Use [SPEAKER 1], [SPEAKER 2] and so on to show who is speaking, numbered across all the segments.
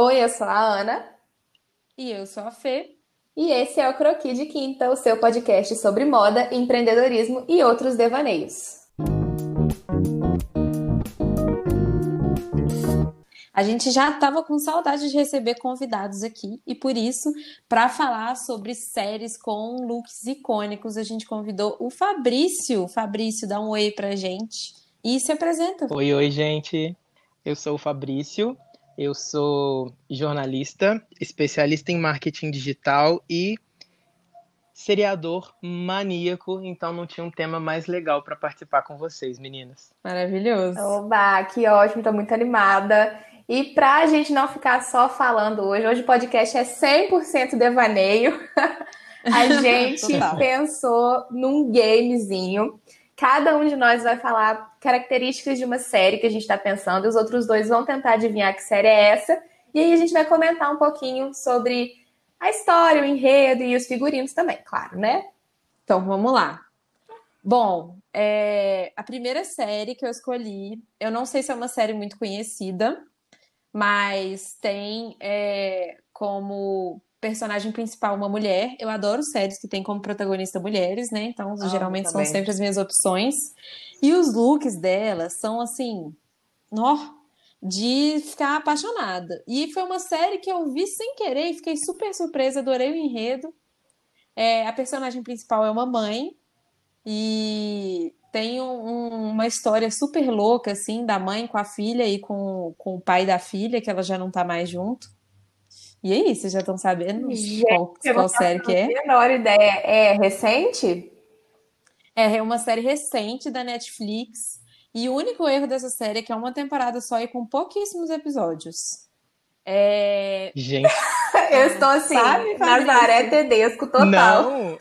[SPEAKER 1] Oi, eu sou a Ana.
[SPEAKER 2] E eu sou a Fê.
[SPEAKER 1] E esse é o Croqui de Quinta, o seu podcast sobre moda, empreendedorismo e outros devaneios.
[SPEAKER 2] A gente já estava com saudade de receber convidados aqui e por isso, para falar sobre séries com looks icônicos, a gente convidou o Fabrício. Fabrício, dá um oi pra gente e se apresenta.
[SPEAKER 3] Oi, oi, gente. Eu sou o Fabrício. Eu sou jornalista, especialista em marketing digital e seriador maníaco, então não tinha um tema mais legal para participar com vocês, meninas.
[SPEAKER 2] Maravilhoso.
[SPEAKER 1] Oba, que ótimo, tô muito animada. E para a gente não ficar só falando hoje, hoje o podcast é 100% devaneio. a gente pensou num gamezinho. Cada um de nós vai falar características de uma série que a gente está pensando, e os outros dois vão tentar adivinhar que série é essa. E aí a gente vai comentar um pouquinho sobre a história, o enredo e os figurinos também, claro, né?
[SPEAKER 2] Então vamos lá. Bom, é, a primeira série que eu escolhi, eu não sei se é uma série muito conhecida, mas tem é, como personagem principal uma mulher. Eu adoro séries que tem como protagonista mulheres, né? Então, ah, geralmente são sempre as minhas opções. E os looks dela são assim, ó, de ficar apaixonada. E foi uma série que eu vi sem querer e fiquei super surpresa, adorei o enredo. É, a personagem principal é uma mãe e tem um, uma história super louca, assim, da mãe com a filha e com, com o pai da filha, que ela já não tá mais junto. E aí, vocês já estão sabendo Gente, qual, qual série que é?
[SPEAKER 1] menor ideia. É recente?
[SPEAKER 2] É, é uma série recente da Netflix. E o único erro dessa série é que é uma temporada só e com pouquíssimos episódios. É...
[SPEAKER 3] Gente.
[SPEAKER 1] Eu estou assim, Sabe, Nazaré Tedesco total.
[SPEAKER 3] Não!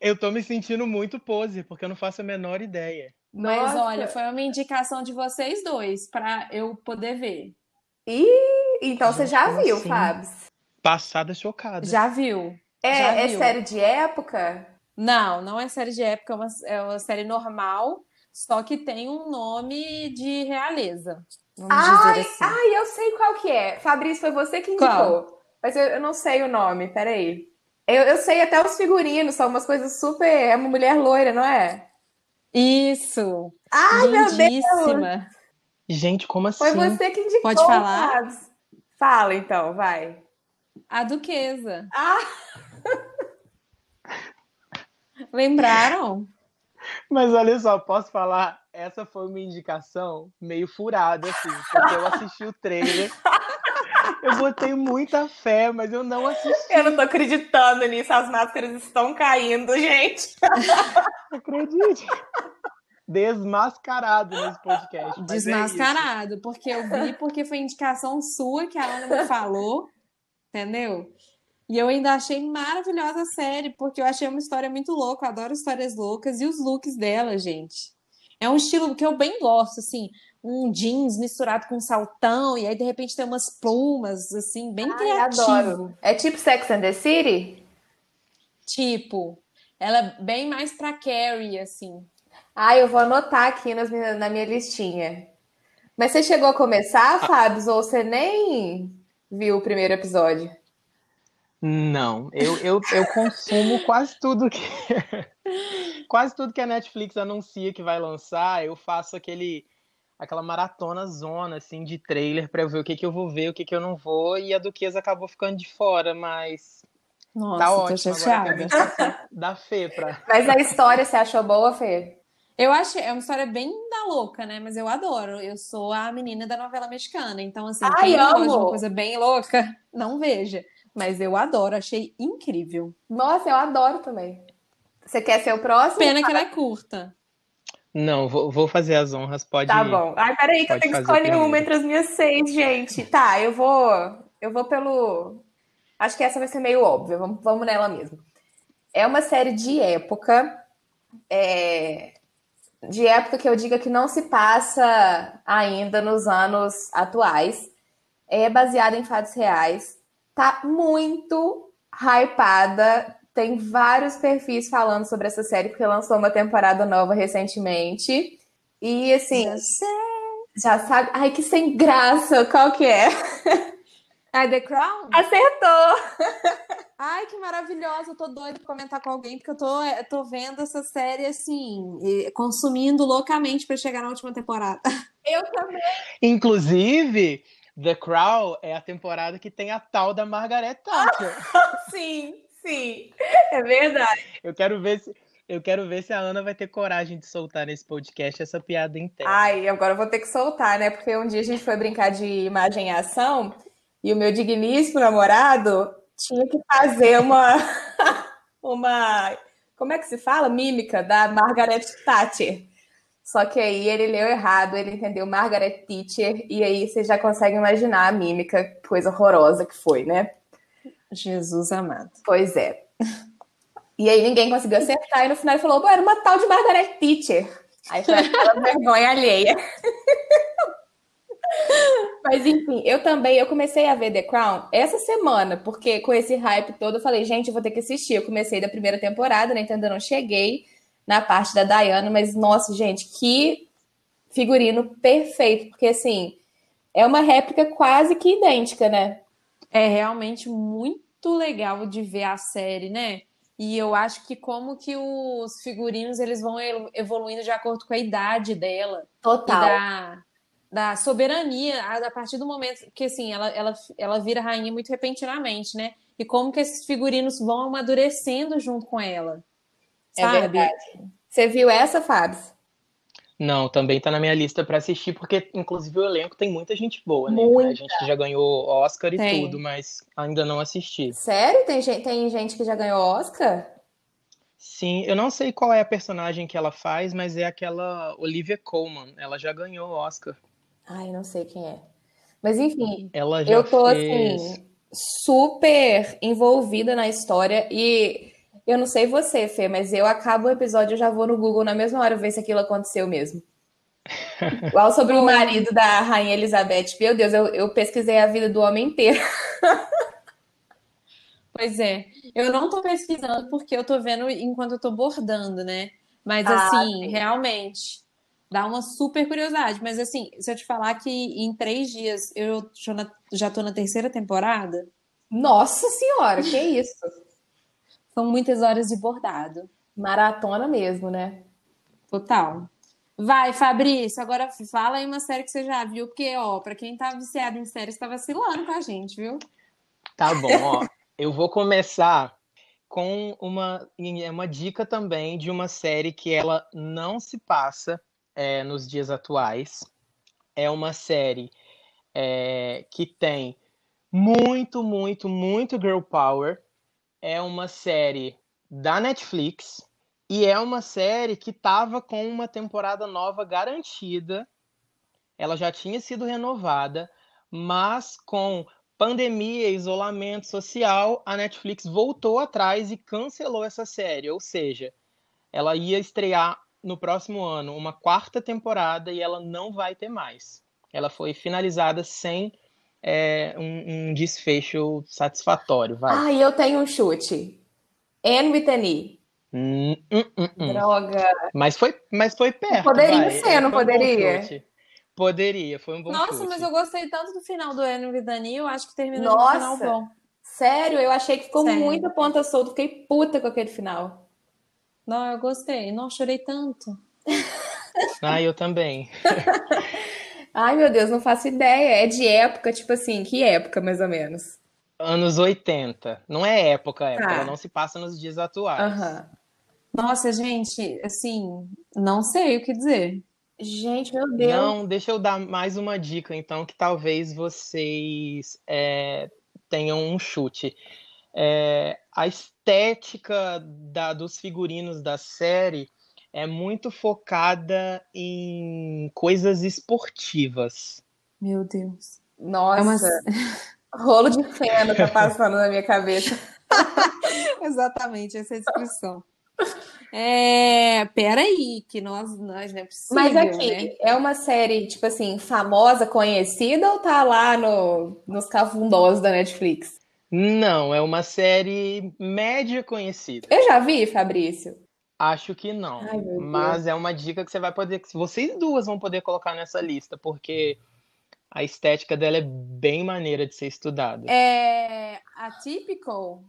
[SPEAKER 3] Eu tô me sentindo muito pose, porque eu não faço a menor ideia.
[SPEAKER 2] Mas Nossa. olha, foi uma indicação de vocês dois para eu poder ver.
[SPEAKER 1] Ih, então você já viu, assim? Fábio?
[SPEAKER 3] Passada chocada.
[SPEAKER 2] Já viu.
[SPEAKER 1] É,
[SPEAKER 2] já
[SPEAKER 1] é viu. série de época?
[SPEAKER 2] Não, não é série de época, é uma, é uma série normal, só que tem um nome de realeza. Vamos
[SPEAKER 1] ai,
[SPEAKER 2] dizer assim.
[SPEAKER 1] ai, eu sei qual que é. Fabrício, foi você que indicou. Qual? Mas eu, eu não sei o nome, peraí. Eu, eu sei até os figurinos, são umas coisas super. É uma mulher loira, não é?
[SPEAKER 2] Isso!
[SPEAKER 1] Ai, Lindíssima. meu Deus!
[SPEAKER 3] Gente, como assim?
[SPEAKER 1] Foi você que indicou.
[SPEAKER 2] Pode falar?
[SPEAKER 1] Fala então, vai.
[SPEAKER 2] A Duquesa.
[SPEAKER 1] Ah!
[SPEAKER 2] Lembraram?
[SPEAKER 3] Mas olha só, posso falar? Essa foi uma indicação meio furada, assim, porque eu assisti o trailer eu botei muita fé, mas eu não assisti.
[SPEAKER 1] Eu não tô acreditando nisso. As máscaras estão caindo, gente.
[SPEAKER 3] Acredite. Desmascarado nesse podcast.
[SPEAKER 2] É Desmascarado, é porque eu vi, porque foi indicação sua que a Ana me falou, entendeu? E eu ainda achei maravilhosa a série, porque eu achei uma história muito louca. Eu adoro histórias loucas e os looks dela, gente. É um estilo que eu bem gosto, assim um jeans misturado com um saltão, e aí de repente tem umas plumas, assim, bem Ai, criativo. Adoro.
[SPEAKER 1] É tipo Sex and the City?
[SPEAKER 2] Tipo. Ela é bem mais pra Carrie, assim.
[SPEAKER 1] Ah, eu vou anotar aqui nas minha, na minha listinha. Mas você chegou a começar, ah. Fábio, ou você nem viu o primeiro episódio?
[SPEAKER 3] Não, eu, eu, eu consumo quase tudo que quase tudo que a Netflix anuncia que vai lançar, eu faço aquele aquela maratona zona, assim, de trailer para ver o que, que eu vou ver, o que, que eu não vou, e a Duquesa acabou ficando de fora, mas.
[SPEAKER 2] Nossa, tá ótimo.
[SPEAKER 3] Agora da Fê pra.
[SPEAKER 1] Mas a história você achou boa, Fê?
[SPEAKER 2] Eu acho, é uma história bem da louca, né? Mas eu adoro. Eu sou a menina da novela mexicana. Então, assim,
[SPEAKER 1] Ai, quem
[SPEAKER 2] amo. uma coisa bem louca, não veja. Mas eu adoro, achei incrível.
[SPEAKER 1] Nossa, eu adoro também. Você quer ser o próximo?
[SPEAKER 2] Pena que ela é curta.
[SPEAKER 3] Não, vou, vou fazer as honras, pode
[SPEAKER 1] Tá bom. Ai, peraí, que eu tenho que escolher uma entre as minhas seis, gente. Tá, eu vou. Eu vou pelo. Acho que essa vai ser meio óbvia. Vamos, vamos nela mesmo. É uma série de época. É... De época que eu diga que não se passa ainda nos anos atuais. É baseada em fatos reais. Tá muito hypada tem vários perfis falando sobre essa série, porque lançou uma temporada nova recentemente. E assim. Já, já sabe. Ai, que sem graça! Qual que é?
[SPEAKER 2] Ah, The Crown?
[SPEAKER 1] Acertou!
[SPEAKER 2] Ai, que maravilhosa! Eu tô doida pra comentar com alguém, porque eu tô, eu tô vendo essa série assim, consumindo loucamente para chegar na última temporada.
[SPEAKER 1] Eu também.
[SPEAKER 3] Inclusive, The Crown é a temporada que tem a tal da Margaret Thatcher.
[SPEAKER 1] sim, sim. É verdade.
[SPEAKER 3] Eu quero ver se. Eu quero ver se a Ana vai ter coragem de soltar nesse podcast essa piada inteira.
[SPEAKER 1] Ai, agora eu vou ter que soltar, né? Porque um dia a gente foi brincar de imagem e ação e o meu digníssimo namorado tinha que fazer uma. uma. Como é que se fala? Mímica da Margaret Thatcher. Só que aí ele leu errado, ele entendeu Margaret Thatcher, e aí você já consegue imaginar a mímica, coisa horrorosa que foi, né?
[SPEAKER 2] Jesus amado.
[SPEAKER 1] Pois é. E aí ninguém conseguiu acertar, e no final ele falou, era uma tal de Margaret Thatcher. Aí foi aquela vergonha alheia. Mas enfim, eu também, eu comecei a ver The Crown essa semana, porque com esse hype todo eu falei, gente, eu vou ter que assistir. Eu comecei da primeira temporada, né? Então ainda não cheguei na parte da Diana, mas nossa, gente, que figurino perfeito, porque assim, é uma réplica quase que idêntica, né?
[SPEAKER 2] É realmente muito legal de ver a série, né? E eu acho que como que os figurinos eles vão evoluindo de acordo com a idade dela.
[SPEAKER 1] Total.
[SPEAKER 2] E da, da soberania a, partir do momento que assim ela, ela, ela vira rainha muito repentinamente, né? E como que esses figurinos vão amadurecendo junto com ela.
[SPEAKER 1] É sabe? É verdade. Você viu essa, Fábio?
[SPEAKER 3] Não, também tá na minha lista para assistir, porque inclusive o elenco tem muita gente boa, né?
[SPEAKER 1] Muita.
[SPEAKER 3] A gente que já ganhou Oscar e tem. tudo, mas ainda não assisti.
[SPEAKER 1] Sério? Tem gente, tem gente que já ganhou Oscar?
[SPEAKER 3] Sim, eu não sei qual é a personagem que ela faz, mas é aquela Olivia Colman. Ela já ganhou Oscar.
[SPEAKER 1] Ai, não sei quem é. Mas enfim,
[SPEAKER 3] ela já
[SPEAKER 1] eu tô
[SPEAKER 3] fez...
[SPEAKER 1] assim super envolvida na história e eu não sei você, Fê, mas eu acabo o episódio e já vou no Google na mesma hora ver se aquilo aconteceu mesmo. Igual sobre o marido da Rainha Elizabeth. Meu Deus, eu, eu pesquisei a vida do homem inteiro.
[SPEAKER 2] Pois é. Eu não tô pesquisando porque eu tô vendo enquanto eu tô bordando, né? Mas
[SPEAKER 1] Ah,
[SPEAKER 2] assim,
[SPEAKER 1] sim.
[SPEAKER 2] realmente, dá uma super curiosidade. Mas assim, se eu te falar que em três dias eu já tô na terceira temporada,
[SPEAKER 1] Nossa senhora, que isso?
[SPEAKER 2] são muitas horas de bordado.
[SPEAKER 1] Maratona mesmo, né?
[SPEAKER 2] Total. Vai, Fabrício, agora fala aí uma série que você já viu, porque, ó, pra quem tá viciado em séries, tá vacilando com a gente, viu?
[SPEAKER 3] Tá bom, ó. Eu vou começar com uma, uma dica também de uma série que ela não se passa é, nos dias atuais. É uma série é, que tem muito, muito, muito girl power. É uma série da Netflix e é uma série que estava com uma temporada nova garantida. Ela já tinha sido renovada, mas com pandemia, isolamento social, a Netflix voltou atrás e cancelou essa série. Ou seja, ela ia estrear no próximo ano uma quarta temporada e ela não vai ter mais. Ela foi finalizada sem é, um, um desfecho satisfatório. Vai.
[SPEAKER 1] Ah, e eu tenho um chute. Anne with an E.
[SPEAKER 3] Hum, hum, hum, hum.
[SPEAKER 1] Droga.
[SPEAKER 3] Mas foi, mas foi perto.
[SPEAKER 1] Poderia
[SPEAKER 3] vai.
[SPEAKER 1] ser, não
[SPEAKER 3] Foi um
[SPEAKER 1] poderia?
[SPEAKER 3] chute. Poderia, foi um bom
[SPEAKER 2] Nossa,
[SPEAKER 3] chute.
[SPEAKER 2] mas eu gostei tanto do final do Anne with Dani, eu acho que terminou de um final
[SPEAKER 1] Nossa.
[SPEAKER 2] bom.
[SPEAKER 1] Sério, eu achei que ficou
[SPEAKER 2] Sério.
[SPEAKER 1] muita ponta solta. Fiquei puta com aquele final.
[SPEAKER 2] Não, eu gostei. Não, chorei tanto.
[SPEAKER 3] Ah, eu também.
[SPEAKER 1] Ai, meu Deus, não faço ideia. É de época, tipo assim, que época, mais ou menos?
[SPEAKER 3] Anos 80. Não é época, época.
[SPEAKER 1] Tá.
[SPEAKER 3] Ela não se passa nos dias atuais.
[SPEAKER 1] Aham.
[SPEAKER 2] Nossa, gente, assim, não sei o que dizer.
[SPEAKER 1] Gente, meu Deus.
[SPEAKER 3] Não, deixa eu dar mais uma dica, então, que talvez vocês é, tenham um chute. É, a estética da- dos figurinos da série é muito focada em coisas esportivas.
[SPEAKER 2] Meu Deus.
[SPEAKER 1] Nossa,
[SPEAKER 2] É uma...
[SPEAKER 1] rolo de feno tá passando na minha cabeça.
[SPEAKER 2] Exatamente, essa é a descrição. É, peraí, que nós, nós não é possível,
[SPEAKER 1] Mas aqui,
[SPEAKER 2] né?
[SPEAKER 1] é uma série, tipo assim, famosa, conhecida ou tá lá no, nos cafundós da Netflix?
[SPEAKER 3] Não, é uma série média conhecida.
[SPEAKER 1] Eu já vi, Fabrício.
[SPEAKER 3] Acho que não.
[SPEAKER 1] Ai.
[SPEAKER 3] Mas é uma dica que você vai poder, vocês duas vão poder colocar nessa lista, porque a estética dela é bem maneira de ser estudada.
[SPEAKER 2] É atypical?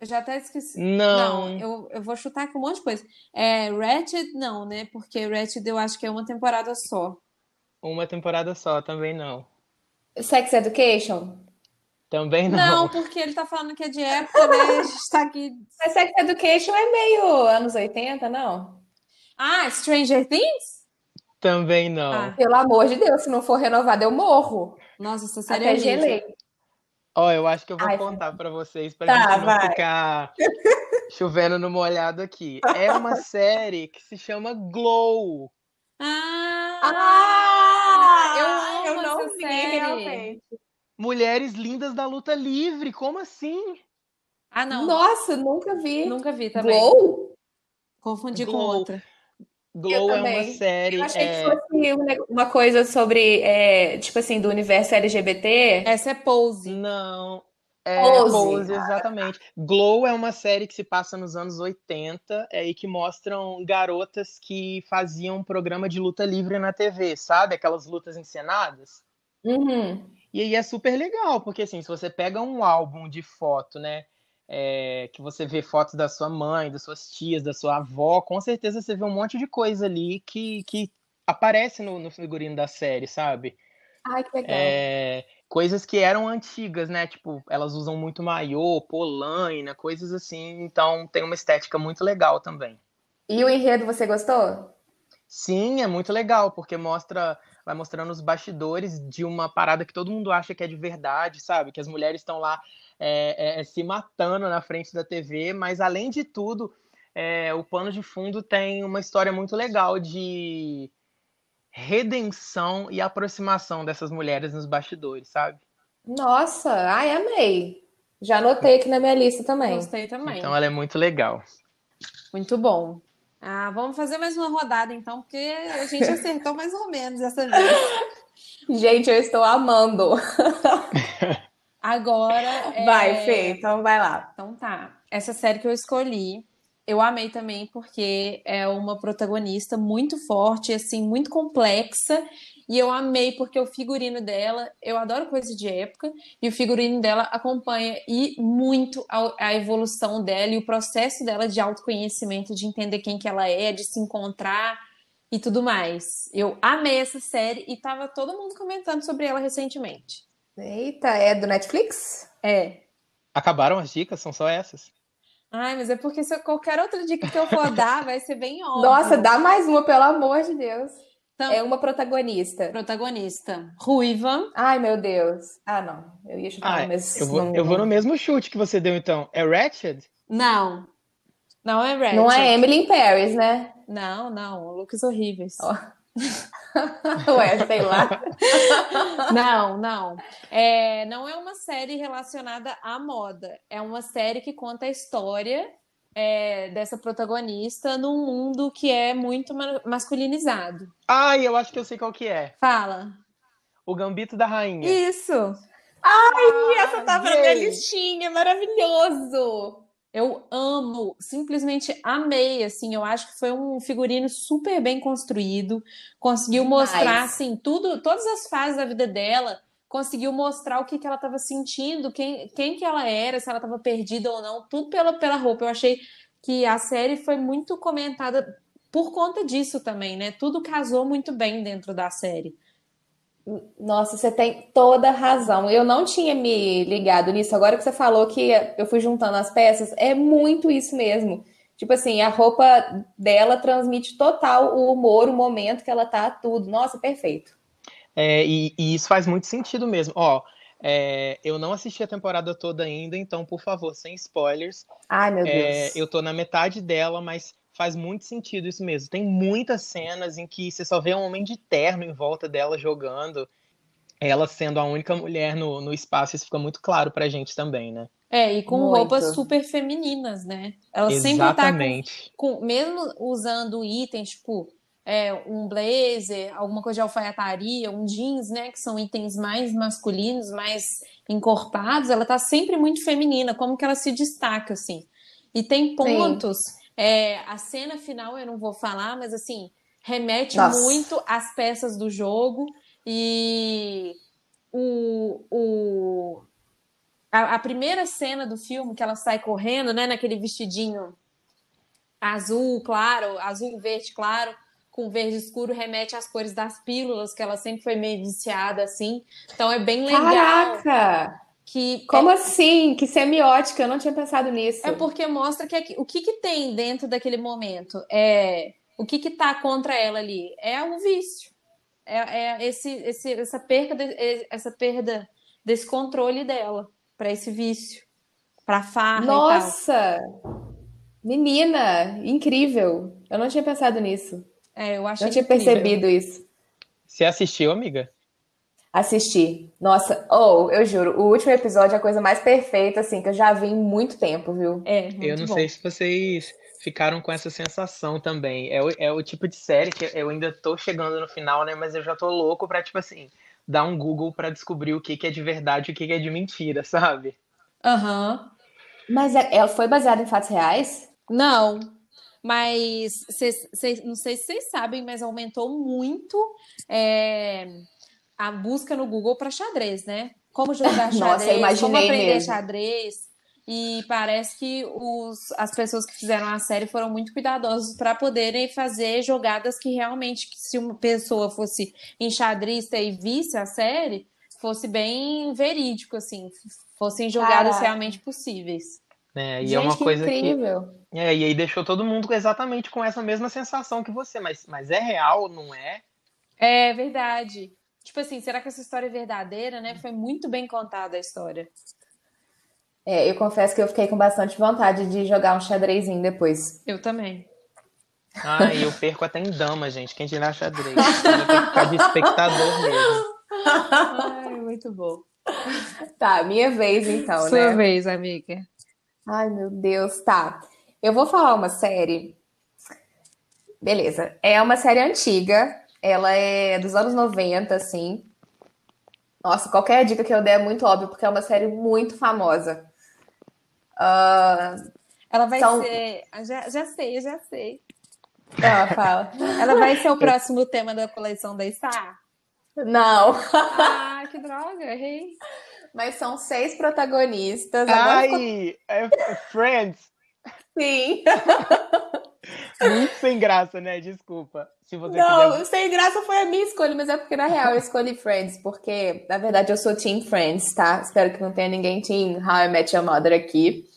[SPEAKER 2] Eu já até esqueci.
[SPEAKER 3] Não.
[SPEAKER 2] Não, eu, eu vou chutar com um monte de coisa. É Ratched, não, né? Porque Ratched eu acho que é uma temporada só.
[SPEAKER 3] Uma temporada só, também não.
[SPEAKER 1] Sex Education?
[SPEAKER 3] Também não.
[SPEAKER 2] Não, porque ele tá falando que é de época, né? A gente tá aqui.
[SPEAKER 1] Mas Sex Education é meio anos 80, não?
[SPEAKER 2] Ah, Stranger Things?
[SPEAKER 3] Também não.
[SPEAKER 2] Ah.
[SPEAKER 1] Pelo amor de Deus, se não for renovado, eu morro.
[SPEAKER 2] Nossa, essa série
[SPEAKER 1] Até
[SPEAKER 2] é
[SPEAKER 1] gelei.
[SPEAKER 3] Ó, eu acho que eu vou
[SPEAKER 1] Ai,
[SPEAKER 3] contar pra vocês pra
[SPEAKER 1] Tá,
[SPEAKER 3] gente não
[SPEAKER 1] vai.
[SPEAKER 3] ficar chovendo no molhado aqui. É uma série que se chama Glow.
[SPEAKER 2] Ah!
[SPEAKER 1] Ah!
[SPEAKER 2] eu amo
[SPEAKER 1] eu não
[SPEAKER 2] essa
[SPEAKER 1] vi,
[SPEAKER 2] série.
[SPEAKER 1] realmente.
[SPEAKER 3] Mulheres lindas da luta livre. Como assim?
[SPEAKER 2] Ah, não.
[SPEAKER 1] Nossa, nunca vi.
[SPEAKER 2] Nunca vi também.
[SPEAKER 1] Glow?
[SPEAKER 2] Confundi com
[SPEAKER 3] Glow.
[SPEAKER 2] outra.
[SPEAKER 3] Glow é uma série.
[SPEAKER 1] Eu achei
[SPEAKER 3] é,
[SPEAKER 1] que fosse um uma coisa sobre, é, tipo assim, do universo LGBT.
[SPEAKER 2] Essa é Pose.
[SPEAKER 3] Não. É
[SPEAKER 1] Pose.
[SPEAKER 3] Pose, exatamente. Glow é uma série que se passa nos anos 80 é, e que mostram garotas que faziam um programa de luta livre na TV, sabe? Aquelas lutas encenadas.
[SPEAKER 1] Uhum.
[SPEAKER 3] E aí é super legal, porque assim, se você pega um álbum de foto, né? é, que você vê fotos da sua mãe, das suas tias, da sua avó, com certeza você vê um monte de coisa ali que, que aparece no, no figurino da série, sabe?
[SPEAKER 1] Ai, que legal.
[SPEAKER 3] É, coisas que eram antigas, né? Tipo, elas usam muito maiô, polaina, coisas assim. Então tem uma estética muito legal também.
[SPEAKER 1] E o enredo, você gostou?
[SPEAKER 3] Sim, é muito legal, porque mostra, vai mostrando os bastidores de uma parada que todo mundo acha que é de verdade, sabe? Que as mulheres estão lá é, é, se matando na frente da TV, mas além de tudo, é, o pano de fundo tem uma história muito legal de redenção e aproximação dessas mulheres nos bastidores, sabe?
[SPEAKER 1] Nossa, ai, amei. Já anotei aqui na minha lista também.
[SPEAKER 2] Gostei também.
[SPEAKER 3] Então ela é muito legal.
[SPEAKER 2] Muito bom. Ah, vamos fazer mais uma rodada então, porque a gente acertou mais ou menos essa vez.
[SPEAKER 1] Gente, eu estou amando.
[SPEAKER 2] Agora. é-
[SPEAKER 1] Vai, Fê, então vai lá.
[SPEAKER 2] Então tá. Essa série que eu escolhi, eu amei também porque é uma protagonista muito forte, assim, muito complexa. E eu amei porque o figurino dela, eu adoro coisa de época, e o figurino dela acompanha e muito a, a evolução dela e o processo dela de autoconhecimento, de entender quem que ela é, de se encontrar e tudo mais. Eu amei essa série e tava todo mundo comentando sobre ela recentemente.
[SPEAKER 1] Eita, é do Netflix?
[SPEAKER 2] É,
[SPEAKER 3] Acabaram as dicas? São só essas?
[SPEAKER 2] Ai, mas é porque se eu- qualquer outra dica que eu for dar vai ser bem óbvio.
[SPEAKER 1] Nossa, dá mais uma, pelo amor de Deus.
[SPEAKER 2] Então,
[SPEAKER 1] É uma protagonista.
[SPEAKER 2] protagonista ruiva.
[SPEAKER 1] Ai, meu Deus. Ah, não. Eu ia chutar,
[SPEAKER 3] Ah,
[SPEAKER 1] mas
[SPEAKER 3] eu vou,
[SPEAKER 1] não,
[SPEAKER 3] eu vou no mesmo chute que você deu, então. É Ratched?
[SPEAKER 2] Não. Não é Ratched.
[SPEAKER 1] não é Emily in Paris, né?
[SPEAKER 2] Não, não. Looks horríveis.
[SPEAKER 1] Ó. Ué, sei lá.
[SPEAKER 2] Não, não. É, não é uma série relacionada à moda. É uma série que conta a história é, dessa protagonista num mundo que é muito ma- masculinizado.
[SPEAKER 3] Ai, eu acho que eu sei qual que é.
[SPEAKER 2] Fala.
[SPEAKER 3] O Gambito da Rainha.
[SPEAKER 2] Isso.
[SPEAKER 1] Ih, essa tava na minha listinha, maravilhoso.
[SPEAKER 2] Eu amo, simplesmente amei, assim, eu acho que foi um figurino super bem construído, conseguiu
[SPEAKER 1] Demais.
[SPEAKER 2] mostrar, assim, tudo, todas as fases da vida dela, conseguiu mostrar o que que ela estava sentindo, quem, quem que ela era, se ela estava perdida ou não, tudo pela, pela roupa. Eu achei que a série foi muito comentada por conta disso também, né? Tudo casou muito bem dentro da série.
[SPEAKER 1] Nossa, você tem toda razão. Eu não tinha me ligado nisso. Agora que você falou que eu fui juntando as peças, é muito isso mesmo. Tipo assim, a roupa dela transmite total o humor, o momento que ela tá, tudo. Nossa, perfeito.
[SPEAKER 3] É, e, e isso faz muito sentido mesmo. Ó, é, eu não assisti a temporada toda ainda, então, por favor, sem spoilers.
[SPEAKER 1] Ai, meu
[SPEAKER 3] É,
[SPEAKER 1] Deus.
[SPEAKER 3] eu tô na metade dela, mas faz muito sentido isso mesmo. Tem muitas cenas em que você só vê um homem de terno em volta dela jogando, ela sendo a única mulher no, no espaço, isso fica muito claro pra gente também, né?
[SPEAKER 2] É, e com
[SPEAKER 1] Muito.
[SPEAKER 2] roupas super femininas, né? Ela sempre tá com
[SPEAKER 3] Exatamente.
[SPEAKER 2] com, mesmo usando itens tipo é, um blazer, alguma coisa de alfaiataria, um jeans, né, que são itens mais masculinos, mais encorpados, ela tá sempre muito feminina, como que ela se destaca, assim. E tem pontos, é, a cena final eu não vou falar, mas assim, remete
[SPEAKER 1] Nossa.
[SPEAKER 2] muito às peças do jogo e o, o, a, a, primeira cena do filme que ela sai correndo, né, naquele vestidinho azul claro, azul verde claro, com verde escuro remete às cores das pílulas, que ela sempre foi meio viciada assim. Então é bem legal.
[SPEAKER 1] Caraca! Que Como é... assim? Que semiótica? Eu não tinha pensado nisso.
[SPEAKER 2] É porque mostra que o que, que tem dentro daquele momento é o que está contra ela ali é um vício, é, é esse, esse, essa perda, de, essa perda desse controle dela para esse vício, para farra.
[SPEAKER 1] Nossa, menina, incrível! Eu não tinha pensado nisso.
[SPEAKER 2] É, eu acho.
[SPEAKER 1] Não tinha percebido isso.
[SPEAKER 3] Você assistiu, amiga?
[SPEAKER 1] Assisti. Nossa, ou oh, eu juro, o último episódio é a coisa mais perfeita, assim, que eu já vi em muito tempo, viu?
[SPEAKER 2] É.
[SPEAKER 3] eu não
[SPEAKER 2] bom.
[SPEAKER 3] sei se vocês ficaram com essa sensação também. É o, é o tipo de série que eu ainda tô chegando no final, né? Mas eu já tô louco pra, tipo assim, dar um Google para descobrir o que, que é de verdade e o que, que é de mentira, sabe?
[SPEAKER 2] Aham. Uhum.
[SPEAKER 1] Mas é, ela foi baseada em fatos reais?
[SPEAKER 2] Não. Mas cês, cês, não sei se vocês sabem, mas aumentou muito. É a busca no Google para xadrez, né? Como jogar xadrez,
[SPEAKER 1] Nossa,
[SPEAKER 2] como aprender
[SPEAKER 1] mesmo.
[SPEAKER 2] xadrez. E parece que os, as pessoas que fizeram a série foram muito cuidadosas para poderem fazer jogadas que realmente, que se uma pessoa fosse enxadrista e visse a série, fosse bem verídico, assim, fossem jogadas Caraca. realmente possíveis.
[SPEAKER 3] É, e Gente, é uma coisa incrível. que. É, e aí deixou todo mundo exatamente com essa mesma sensação que você, mas, mas é real, não é?
[SPEAKER 2] É verdade. Tipo assim, será que essa história é verdadeira, né? Foi muito bem contada a história.
[SPEAKER 1] É, eu confesso que eu fiquei com bastante vontade de jogar um xadrezinho depois.
[SPEAKER 2] Eu também.
[SPEAKER 3] Ah, e eu perco até em dama, gente. Quem dirá xadrez? Eu tenho que ficar de espectador mesmo.
[SPEAKER 2] Ai, muito bom.
[SPEAKER 1] Tá, minha vez então,
[SPEAKER 2] Sua
[SPEAKER 1] né?
[SPEAKER 2] Sua vez, amiga.
[SPEAKER 1] Ai, meu Deus, tá. Eu vou falar uma série. Beleza. É uma série antiga, ela é dos anos 90, assim. Nossa, qualquer dica que eu der é muito óbvio, porque é uma série muito famosa. Uh,
[SPEAKER 2] ela vai são... ser. Já, já sei, já sei.
[SPEAKER 1] Ela fala.
[SPEAKER 2] Ela vai ser o próximo tema da coleção da Star?
[SPEAKER 1] Não.
[SPEAKER 2] Ah, que droga, errei.
[SPEAKER 1] Mas são seis protagonistas.
[SPEAKER 3] Ai, ficou... é Friends.
[SPEAKER 1] Sim.
[SPEAKER 3] Muito sem graça, né? Desculpa. Se você
[SPEAKER 1] não,
[SPEAKER 3] quiser...
[SPEAKER 1] sem graça foi a minha escolha, mas é porque na real eu escolhi Friends, porque na verdade eu sou Team Friends, tá? Espero que não tenha ninguém Team How I Met Your Mother aqui.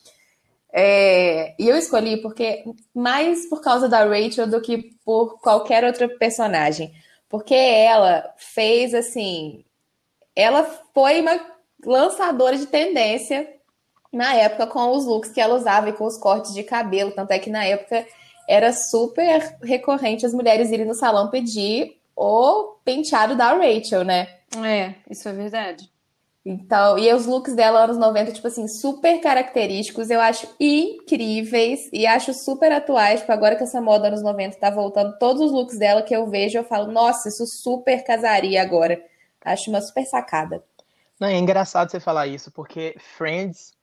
[SPEAKER 1] É... e eu escolhi porque mais por causa da Rachel do que por qualquer outra personagem. Porque ela fez assim. Ela foi uma lançadora de tendência na época com os looks que ela usava e com os cortes de cabelo. Tanto é que na época era super recorrente as mulheres irem no salão pedir o penteado da Rachel, né?
[SPEAKER 2] É, isso é verdade.
[SPEAKER 1] Então, e os looks dela anos 90, tipo assim, super característicos, eu acho incríveis e acho super atuais. Tipo, agora que essa moda anos 90 tá voltando, todos os looks dela que eu vejo, eu falo, nossa, isso super casaria agora. Acho uma super sacada.
[SPEAKER 3] Não, é engraçado você falar isso, porque Friends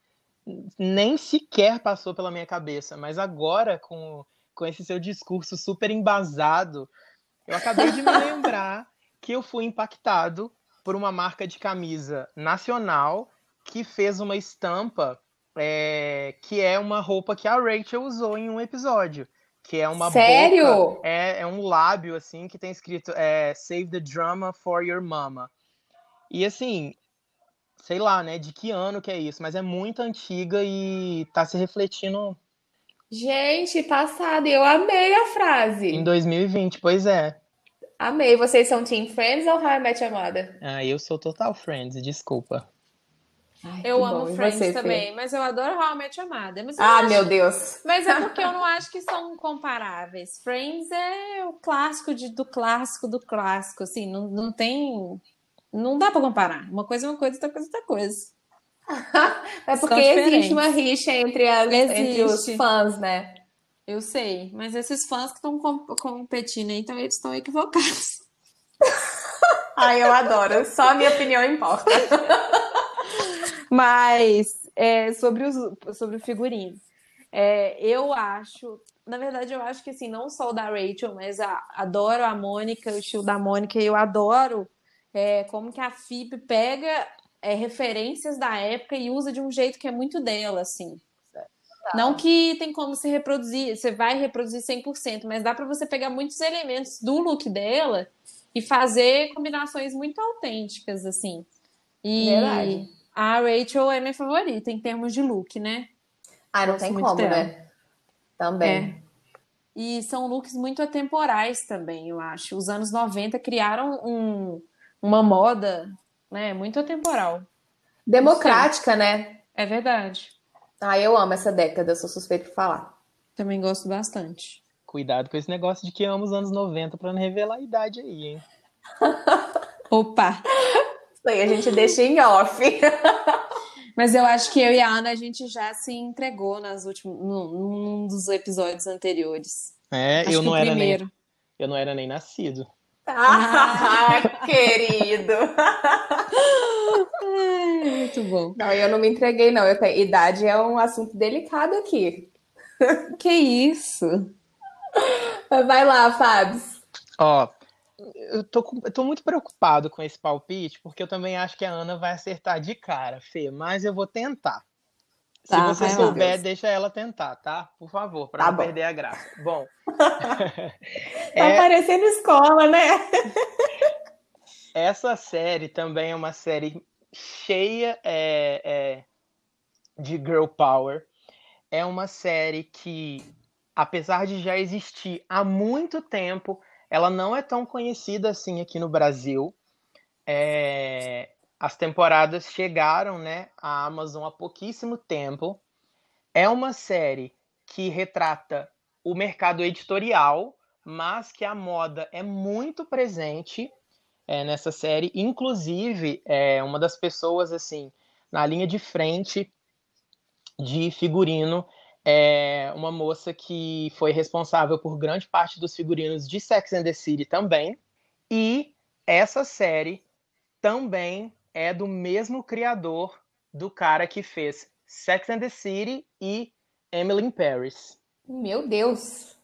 [SPEAKER 3] nem sequer passou pela minha cabeça, mas agora com com esse seu discurso super embasado, eu acabei de me lembrar que eu fui impactado por uma marca de camisa nacional que fez uma estampa é, que é uma roupa que a Rachel usou em um episódio. Que é uma
[SPEAKER 1] Sério?
[SPEAKER 3] boca, é, é um lábio, assim, que tem escrito é, Save the drama for your mama. E assim, sei lá, né, de que ano que é isso, mas é muito antiga e tá se refletindo
[SPEAKER 1] Gente, passado, eu amei a frase.
[SPEAKER 3] Em 2020, pois é.
[SPEAKER 1] Amei. Vocês são Team Friends ou How I Met Your Mother?
[SPEAKER 3] Ah, eu sou total Friends, desculpa.
[SPEAKER 2] Ai, eu amo bom. Friends você, também, Fê? mas eu adoro How I Met Your Mother.
[SPEAKER 1] ah,
[SPEAKER 2] acho...
[SPEAKER 1] meu Deus.
[SPEAKER 2] Mas é porque eu não acho que são comparáveis. Friends é o clássico de, do clássico do clássico, assim, não, não tem... Não dá para comparar. Uma coisa é uma coisa, outra coisa é outra coisa.
[SPEAKER 1] é porque existe uma rixa entre, as, entre os fãs, né?
[SPEAKER 2] Eu sei, mas esses fãs que estão competindo aí, então eles estão equivocados.
[SPEAKER 1] Ai, eu adoro. Só a minha opinião importa.
[SPEAKER 2] mas é, sobre, os, sobre o figurino. É, eu acho, na verdade, eu acho que assim, não só o da Rachel, mas a, adoro a Mônica, o estilo da Mônica, e eu adoro é, como que a Phoebe pega é, referências da época e usa de um jeito que é muito dela, assim. Não que tem como se reproduzir, você vai reproduzir 100%, mas dá para você pegar muitos elementos do look dela e fazer combinações muito autênticas, assim. E Verdade. a Rachel é minha favorita em termos de look, né?
[SPEAKER 1] Ah, não tem como, dela. né? Também. É.
[SPEAKER 2] E são looks muito atemporais também, eu acho. Os anos 90 criaram um, uma moda né, muito atemporal.
[SPEAKER 1] Democrática, né?
[SPEAKER 2] É verdade.
[SPEAKER 1] Ah, eu amo essa década, sou suspeito por falar.
[SPEAKER 2] Também gosto bastante.
[SPEAKER 3] Cuidado com esse negócio de que amo os anos 90 para não revelar a idade aí, hein?
[SPEAKER 2] Opa!
[SPEAKER 1] Isso aí a gente deixa em off.
[SPEAKER 2] Mas eu acho que eu e a Ana a gente já se entregou nas últimos, num dos episódios anteriores.
[SPEAKER 3] É, acho eu não era primeiro. nem eu não era nem nascido.
[SPEAKER 1] Ah, querido.
[SPEAKER 2] muito bom.
[SPEAKER 1] Não, eu não me entreguei, não. Eu tenho... Idade é um assunto delicado aqui.
[SPEAKER 2] Que isso?
[SPEAKER 1] Vai lá, Fábio.
[SPEAKER 3] Ó, eu tô, eu tô muito preocupado com esse palpite, porque eu também acho que a Ana vai acertar de cara, Fê, mas eu vou tentar. Tá, Se você souber, deixa ela tentar, tá? Por favor, para tá não bom. perder a graça. Bom.
[SPEAKER 1] tá é... parecendo escola, né?
[SPEAKER 3] Essa série também é uma série cheia é, é, de girl power. É uma série que, apesar de já existir há muito tempo, ela não é tão conhecida assim aqui no Brasil. É, as temporadas chegaram, né, à Amazon há pouquíssimo tempo. É uma série que retrata o mercado editorial, mas que a moda é muito presente é, nessa série. Inclusive, é uma das pessoas assim na linha de frente de figurino é uma moça que foi responsável por grande parte dos figurinos de Sex and the City também. E essa série também é do mesmo criador do cara que fez Sex and the City e Emily in Paris.
[SPEAKER 1] Meu Deus!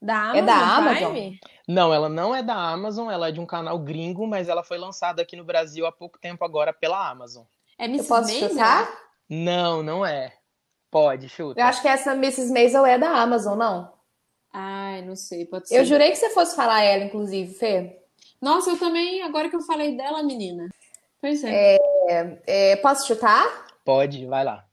[SPEAKER 2] Da Amazon, é da Amazon? Prime?
[SPEAKER 3] Não, ela não é da Amazon, ela é de um canal gringo, mas ela foi lançada aqui no Brasil há pouco tempo agora pela Amazon.
[SPEAKER 2] É Mrs.
[SPEAKER 1] Eu posso Maisel? chutar?
[SPEAKER 3] Não, não é. Pode, chuta.
[SPEAKER 1] Eu acho que essa Mrs. Maisel é da Amazon, não?
[SPEAKER 2] Ai, não sei, pode ser.
[SPEAKER 1] Eu jurei que você fosse falar ela, inclusive, Fê.
[SPEAKER 2] Nossa, eu também, agora que eu falei dela, menina. Pois é.
[SPEAKER 1] é, é posso chutar?
[SPEAKER 3] Pode, vai lá.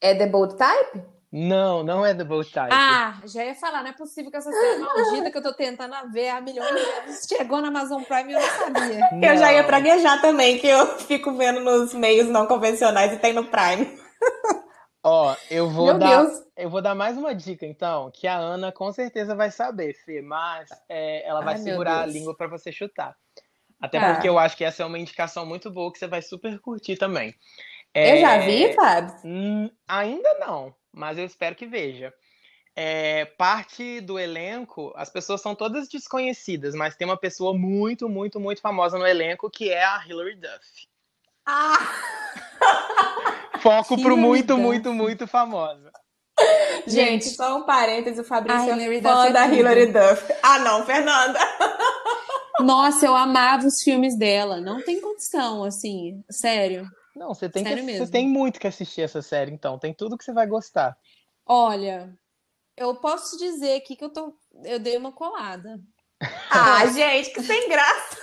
[SPEAKER 1] É The Bold Type?
[SPEAKER 3] Não, não é The Bold Type.
[SPEAKER 2] Ah, já ia falar, não é possível que essa série maldita que eu tô tentando ver há milhões de anos chegou na Amazon Prime e eu não sabia.
[SPEAKER 1] Não. Eu já ia praguejar também, que eu fico vendo nos meios não convencionais e tem no Prime.
[SPEAKER 3] Ó, eu vou Meu dar, Deus. eu vou dar mais uma dica, então, que a Ana com certeza vai saber, Fê, mas é, ela vai Ai, segurar a língua para você chutar. Até ah. porque eu acho que essa é uma indicação muito boa que você vai super curtir também.
[SPEAKER 1] É... Eu já vi, Fábio?
[SPEAKER 3] Hum, ainda não, mas eu espero que veja. É, parte do elenco, as pessoas são todas desconhecidas, mas tem uma pessoa muito, muito, muito famosa no elenco que é a Hilary Duff.
[SPEAKER 1] Ah!
[SPEAKER 3] Foco pro muito, muito, muito famosa.
[SPEAKER 1] Gente, só um parênteses, o Fabrício é fã da Hilary Duff. Ah, não, Fernanda.
[SPEAKER 2] Nossa, eu amava os filmes dela. Não tem condição, assim, sério.
[SPEAKER 3] Não, você tem, sério que, mesmo. você tem muito que assistir essa série, então. Tem tudo que você vai gostar.
[SPEAKER 2] Olha, eu posso dizer aqui que eu tô. Eu dei uma colada.
[SPEAKER 1] Ah, gente, que sem graça!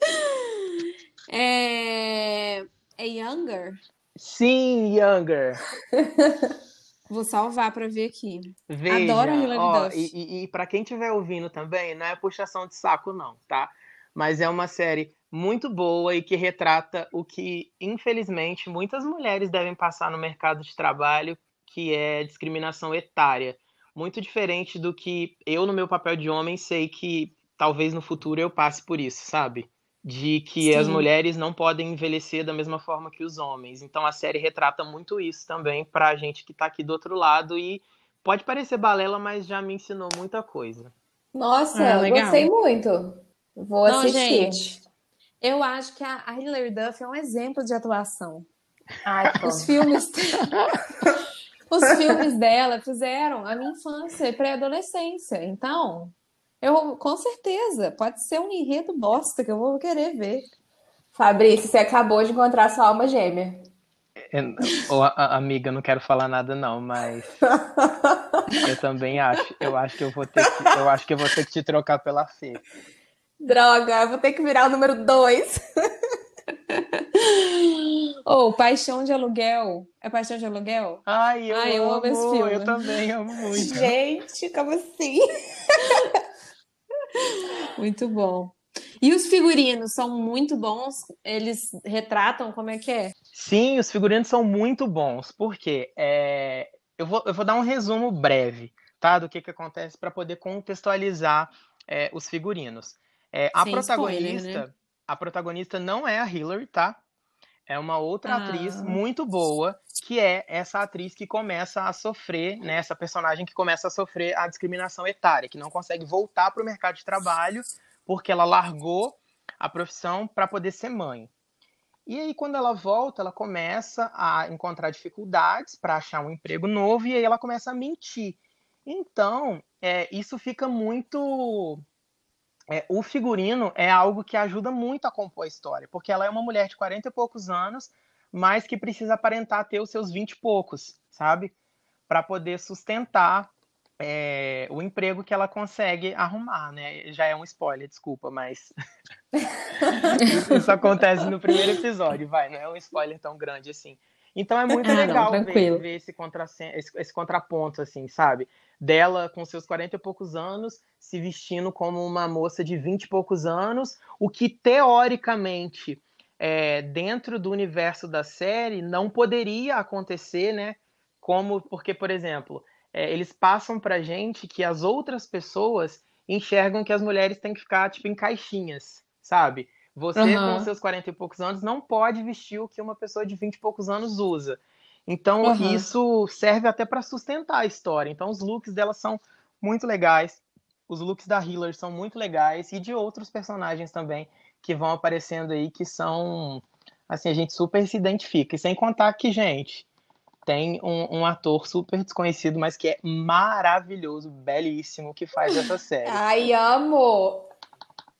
[SPEAKER 2] é... é Younger?
[SPEAKER 3] Sim, Younger.
[SPEAKER 2] Vou salvar para ver aqui.
[SPEAKER 3] Veja, Adoro Hilary ó, Duff. E, e, e para quem estiver ouvindo também, não é puxação de saco não, tá? Mas é uma série muito boa e que retrata o que, infelizmente, muitas mulheres devem passar no mercado de trabalho, que é discriminação etária. Muito diferente do que eu, no meu papel de homem, sei que talvez no futuro eu passe por isso, sabe? De que Sim. as mulheres não podem envelhecer da mesma forma que os homens. Então a série retrata muito isso também para a gente que está aqui do outro lado e pode parecer balela, mas já me ensinou muita coisa.
[SPEAKER 1] Nossa, ah, gostei muito. Vou não, assistir.
[SPEAKER 2] Gente, eu acho que a, Hilary Duff é um exemplo de atuação.
[SPEAKER 1] Ai,
[SPEAKER 2] os filmes os filmes dela fizeram a minha infância e pré-adolescência. Então, Eu, com certeza, pode ser um enredo bosta que eu vou querer ver.
[SPEAKER 1] Fabrício, você acabou de encontrar sua alma gêmea.
[SPEAKER 3] Oh, amiga, não quero falar nada não, mas eu também acho. Eu acho que eu vou ter que, eu acho que eu vou ter que te trocar pela Fê.
[SPEAKER 1] Droga, eu vou ter que virar o número dois.
[SPEAKER 2] Ou oh, Paixão de Aluguel. É Paixão de Aluguel?
[SPEAKER 3] Ai, eu, Ai, eu amo, amo esse filme. Eu também amo muito.
[SPEAKER 1] Gente, como assim?
[SPEAKER 2] muito bom. E os figurinos são muito bons? Eles retratam como é que é?
[SPEAKER 3] Sim, os figurinos são muito bons. Por quê? É... Eu, vou, eu vou dar um resumo breve, tá? Do que, que acontece para poder contextualizar é, os figurinos. É, a protagonista, spoiler, né? a protagonista não é a Hillary, tá? É uma outra ah. atriz muito boa, que é essa atriz que começa a sofrer, né, essa personagem que começa a sofrer a discriminação etária, que não consegue voltar para o mercado de trabalho porque ela largou a profissão para poder ser mãe. E aí, quando ela volta, ela começa a encontrar dificuldades para achar um emprego novo e aí ela começa a mentir. Então, é, isso fica muito é, o figurino é algo que ajuda muito a compor a história, porque ela é uma mulher de 40 e poucos anos, mas que precisa aparentar ter os seus 20 e poucos, sabe? Para poder sustentar é, o emprego que ela consegue arrumar, né? Já é um spoiler, desculpa, mas isso acontece no primeiro episódio, vai, não é um spoiler tão grande assim. Então é muito ah, legal não, ver, ver esse, contra, esse, esse, contraponto, assim, sabe? Dela com seus 40 e poucos anos, se vestindo como uma moça de 20 e poucos anos, o que teoricamente, é, dentro do universo da série, não poderia acontecer, né? Como, porque, por exemplo, é, eles passam pra gente que as outras pessoas enxergam que as mulheres têm que ficar, tipo, em caixinhas, sabe? Você, uhum. com seus 40 e poucos anos, não pode vestir o que uma pessoa de 20 e poucos anos usa. Então, uhum. isso serve até para sustentar a história. Então, os looks dela são muito legais. Os looks da Hillary são muito legais. E de outros personagens também que vão aparecendo aí, que são. Assim, a gente super se identifica. E sem contar que, gente, tem um, um, ator super desconhecido, mas que é maravilhoso, belíssimo, que faz essa série.
[SPEAKER 1] Ai, amo!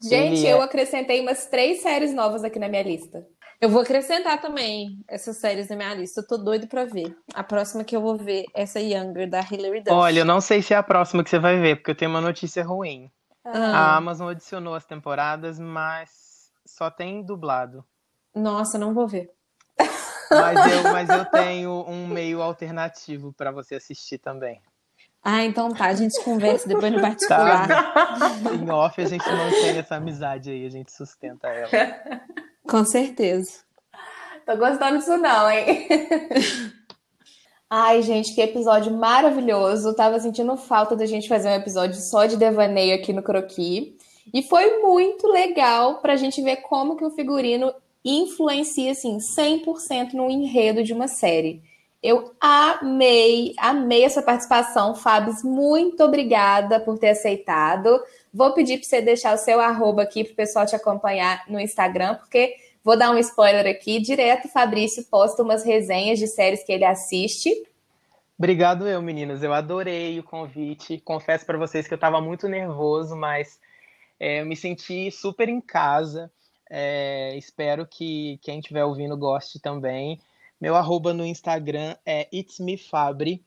[SPEAKER 1] Gente, é... eu acrescentei umas três séries novas aqui na minha lista.
[SPEAKER 2] Eu vou acrescentar também essas séries na minha lista. Eu tô doido pra ver. A próxima que eu vou ver, essa Younger, da Hilary Duff.
[SPEAKER 3] Olha, eu não sei se é a próxima que você vai ver, porque eu tenho uma notícia ruim. Ah. A Amazon adicionou as temporadas, mas só tem dublado.
[SPEAKER 2] Nossa, não vou ver.
[SPEAKER 3] Mas eu, mas eu tenho um meio alternativo para você assistir também.
[SPEAKER 2] Ah, então tá, a gente conversa depois no particular.
[SPEAKER 3] Tá. Em off a gente mantém essa amizade aí, a gente sustenta ela.
[SPEAKER 2] Com certeza.
[SPEAKER 1] Tô gostando disso não, hein? Ai, gente, que episódio maravilhoso. Tava sentindo falta da gente fazer um episódio só de devaneio aqui no Croqui. E foi muito legal pra gente ver como que o figurino influencia, assim, 100% no enredo de uma série. Eu amei, amei essa participação, Fabs. Muito obrigada por ter aceitado. Vou pedir para você deixar o seu arroba aqui para o pessoal te acompanhar no Instagram, porque vou dar um spoiler aqui. Direto, Fabrício posta umas resenhas de séries que ele assiste.
[SPEAKER 3] Obrigado, eu, meninas. Eu adorei o convite. Confesso para vocês que eu estava muito nervoso, mas é, eu me senti super em casa. É, espero que quem estiver ouvindo goste também. Meu arroba no Instagram é itsmefabri.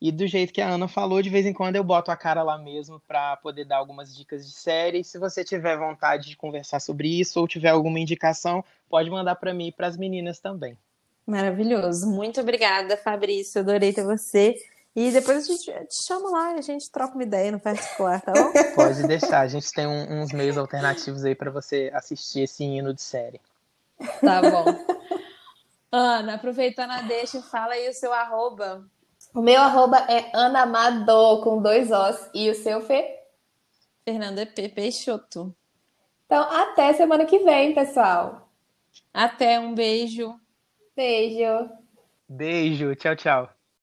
[SPEAKER 3] E do jeito que a Ana falou, de vez em quando eu boto a cara lá mesmo para poder dar algumas dicas de série. Se você tiver vontade de conversar sobre isso ou tiver alguma indicação, pode mandar para mim e para as meninas também.
[SPEAKER 2] Maravilhoso. Muito obrigada, Fabrício. Adorei ter você. E depois a gente te chama lá e a gente troca uma ideia no particular, tá bom?
[SPEAKER 3] Pode deixar. A gente tem um, uns meios alternativos aí para você assistir esse hino de série.
[SPEAKER 2] Tá bom. Ana, aproveitando a deixa, fala aí o seu arroba.
[SPEAKER 1] O meu arroba é Anamado, com dois Os. E o seu, Fê?
[SPEAKER 2] Fernanda P. Peixoto.
[SPEAKER 1] Então, até semana que vem, pessoal.
[SPEAKER 2] Até, um beijo.
[SPEAKER 1] Beijo.
[SPEAKER 3] Beijo, tchau, tchau.